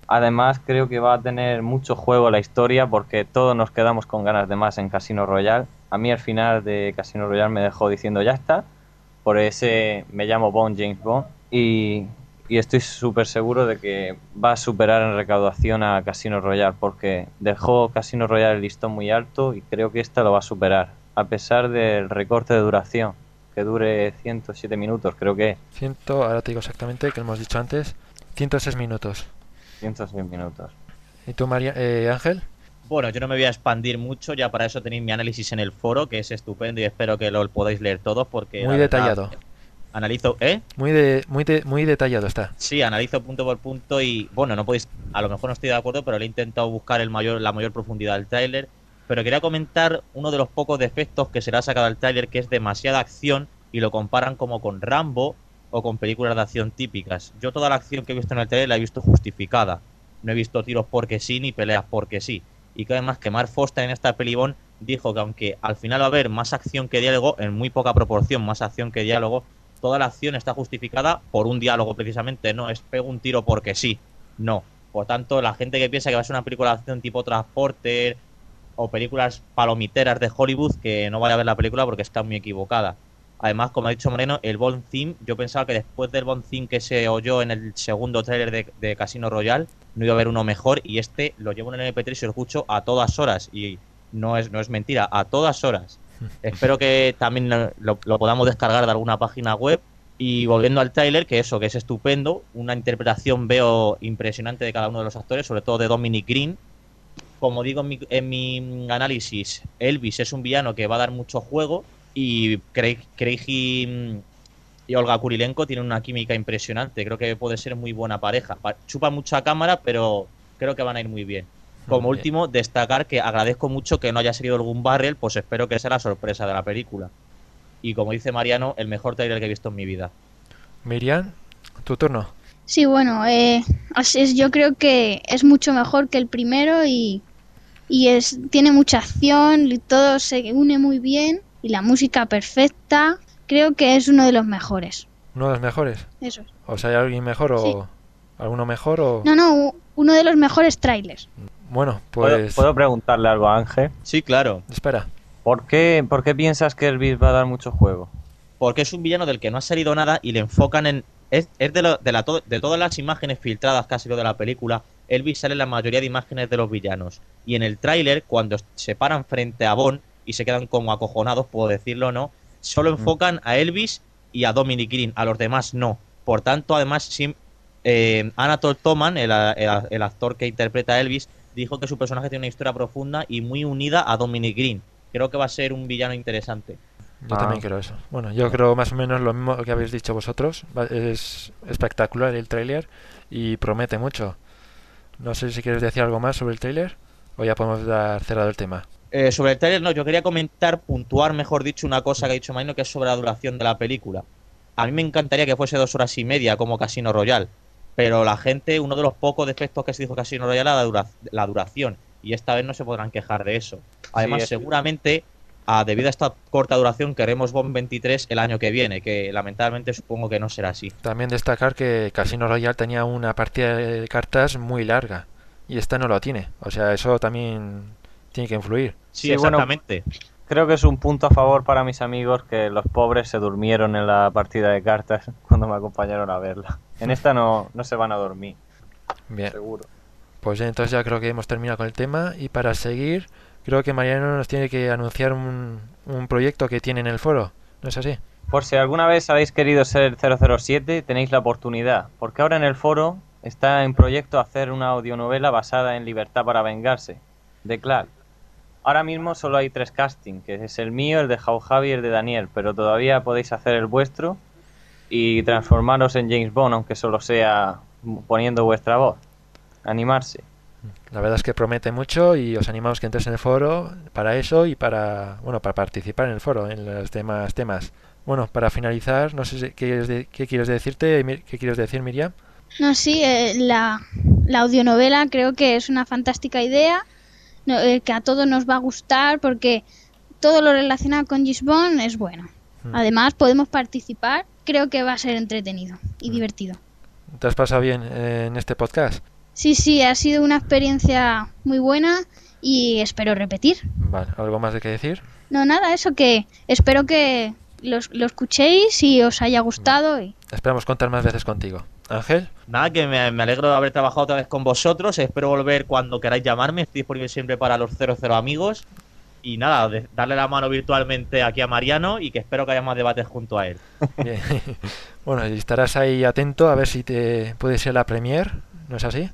Además, creo que va a tener mucho juego la historia porque todos nos quedamos con ganas de más en Casino Royale. A mí al final de Casino Royale me dejó diciendo ya está. Por ese me llamo Bond, James Bond. Y, y estoy súper seguro de que va a superar en recaudación a Casino Royale porque dejó Casino Royale el listón muy alto y creo que esta lo va a superar. A pesar del recorte de duración, que dure 107 minutos, creo que Ciento, ahora te digo exactamente que hemos dicho antes, 106 minutos. 106 minutos. ¿Y tú, María, eh, Ángel? Bueno, yo no me voy a expandir mucho, ya para eso tenéis mi análisis en el foro, que es estupendo y espero que lo podáis leer todos porque... Muy verdad, detallado. Analizo, ¿eh? Muy, de, muy, de, muy detallado está. Sí, analizo punto por punto y bueno, no podéis, a lo mejor no estoy de acuerdo, pero le he intentado buscar el mayor, la mayor profundidad del tráiler. Pero quería comentar uno de los pocos defectos que se le ha sacado al tráiler, que es demasiada acción y lo comparan como con Rambo o con películas de acción típicas. Yo toda la acción que he visto en el tráiler la he visto justificada. No he visto tiros porque sí ni peleas porque sí. Y que además que Mark Foster en esta pelibón dijo que aunque al final va a haber más acción que diálogo, en muy poca proporción más acción que diálogo, toda la acción está justificada por un diálogo precisamente, no es pego un tiro porque sí, no. Por tanto, la gente que piensa que va a ser una película de acción tipo Transporter o películas palomiteras de Hollywood, que no vaya a ver la película porque está muy equivocada. Además, como ha dicho Moreno, el Bond Theme, yo pensaba que después del Bond Theme que se oyó en el segundo tráiler de, de Casino Royale, no iba a haber uno mejor y este lo llevo en el MP3 y lo escucho a todas horas y no es, no es mentira, a todas horas. Espero que también lo, lo podamos descargar de alguna página web. Y volviendo al tráiler, que eso, que es estupendo, una interpretación veo impresionante de cada uno de los actores, sobre todo de Dominic Green. Como digo en mi, en mi análisis, Elvis es un villano que va a dar mucho juego y Craig, Craig y, y Olga Kurilenko tienen una química impresionante. Creo que puede ser muy buena pareja. Pa- Chupa mucha cámara, pero creo que van a ir muy bien. Como Muy bien. último, destacar que agradezco mucho que no haya salido algún barrel, pues espero que sea la sorpresa de la película. Y como dice Mariano, el mejor trailer que he visto en mi vida. Miriam, tu turno. Sí, bueno, eh, así es, yo creo que es mucho mejor que el primero y, y es, tiene mucha acción, y todo se une muy bien y la música perfecta. Creo que es uno de los mejores. ¿Uno de los mejores? Eso es. O sea, ¿hay alguien mejor o Sí. alguno mejor o...? No, no, uno de los mejores trailers. Bueno, ¿Puedo, pues... puedo preguntarle algo a Ángel? Sí, claro. Espera. ¿Por qué, ¿Por qué piensas que Elvis va a dar mucho juego? Porque es un villano del que no ha salido nada y le enfocan en... Es, es de, lo- de, la, to- de todas las imágenes filtradas casi lo de la película, Elvis sale en la mayoría de imágenes de los villanos. Y en el tráiler, cuando se paran frente a Bond y se quedan como acojonados, puedo decirlo o no, solo enfocan a Elvis y a Dominic Green, a los demás no. Por tanto, además, sim- eh, Anatole Toman, el, el- el actor que interpreta a Elvis, dijo que su personaje tiene una historia profunda y muy unida a Dominic Green. Creo que va a ser un villano interesante. Yo Ah. también creo eso. Bueno, yo creo más o menos lo mismo que habéis dicho vosotros. Va- Es espectacular el tráiler y promete mucho. No sé si quieres decir algo más sobre el tráiler o ya podemos dar cerrado el tema. Eh, sobre el trailer, no, yo quería comentar, puntuar, mejor dicho, una cosa que ha dicho Marino, que es sobre la duración de la película. A mí me encantaría que fuese dos horas y media, como Casino Royale. Pero la gente, uno de los pocos defectos que se dijo Casino Royale era la, dura- la duración. Y esta vez no se podrán quejar de eso. Además, es- seguramente, a, debido a esta corta duración, queremos Bond 23 el año que viene, que lamentablemente supongo que no será así. También destacar que Casino Royale tenía una partida de cartas muy larga y esta no lo tiene. O sea, eso también tiene que influir. Sí, exactamente. creo que es un punto a favor para mis amigos que los pobres se durmieron en la partida de cartas cuando me acompañaron a verla. En esta no, no se van a dormir. Bien. Seguro. Pues ya, entonces ya creo que hemos terminado con el tema y para seguir creo que Mariano nos tiene que anunciar un, un proyecto que tiene en el foro. ¿No es así? Por si alguna vez habéis querido ser 007, tenéis la oportunidad, porque ahora en el foro está en proyecto hacer una audionovela basada en Libertad para vengarse, de Clark. Ahora mismo solo hay tres castings, que es el mío, el de Jau Javi y el de Daniel, pero todavía podéis hacer el vuestro y transformaros en James Bond, aunque solo sea poniendo vuestra voz. Animarse. La verdad es que promete mucho y os animamos que entres en el foro para eso y para bueno para participar en el foro en los demás temas. Bueno, para finalizar, no sé si- qué quieres, de- qué quieres decirte, qué quieres decir, Miriam. No, sí, eh, la, la audionovela creo que es una fantástica idea, no, eh, que a todos nos va a gustar porque todo lo relacionado con Gisbon es bueno. Hmm. Además, podemos participar, creo que va a ser entretenido y divertido. ¿Te has pasado bien eh, en este podcast? Sí, sí, ha sido una experiencia muy buena y espero repetir. Vale, ¿algo más de que decir? No, nada, eso que espero que los- lo escuchéis y os haya gustado. Y... Esperamos contar más veces contigo. Ángel, Nada, que me, me alegro de haber trabajado otra vez con vosotros. Espero volver cuando queráis llamarme. Estoy disponible siempre para los 00 amigos. Y nada, de- darle la mano virtualmente aquí a Mariano y que espero que haya más debates junto a él. bien. bueno, y estarás ahí atento a ver si te puede ser la premier, ¿no es así?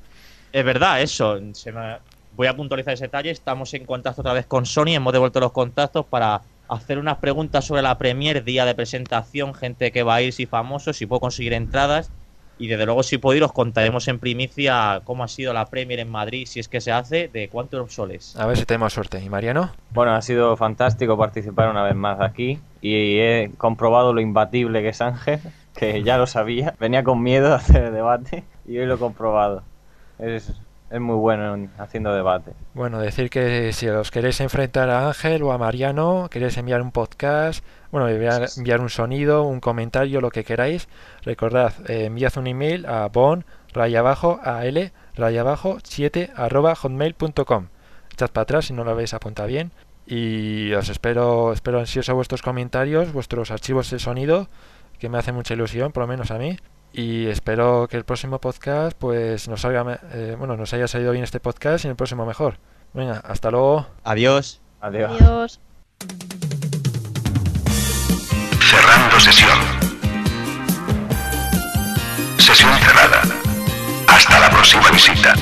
Es verdad, eso. se me- Voy a puntualizar ese detalle. Estamos en contacto otra vez con Sony. Hemos devuelto los contactos para hacer unas preguntas sobre la Premier, día de presentación, gente que va a ir, si famosos, si puedo conseguir entradas. Y desde luego, si puedo ir, os contaremos en primicia cómo ha sido la Premier en Madrid, si es que se hace, de Quantum Soles. A ver si tenemos suerte. ¿Y Mariano? Bueno, ha sido fantástico participar una vez más aquí y he comprobado lo imbatible que es Ángel, que ya lo sabía. Venía con miedo a hacer el debate y hoy lo he comprobado. Es, es muy bueno en- haciendo debate. Bueno, decir que si os queréis enfrentar a Ángel o a Mariano, queréis enviar un podcast, bueno, enviar, un sonido, un comentario, lo que queráis, recordad, eh, enviad un email a bon raya abajo a l raya abajo 7 arroba hotmail.com. Echad para atrás si no lo habéis apuntado bien. Y os espero, espero ansioso vuestros comentarios, vuestros archivos de sonido, que me hace mucha ilusión, por lo menos a mí. Y espero que el próximo podcast, pues nos salga, eh, bueno, nos haya salido bien este podcast y en el próximo mejor. Venga, hasta luego. Adiós. Adiós. Adiós. Cerrando sesión. Sesión cerrada. Hasta la próxima visita.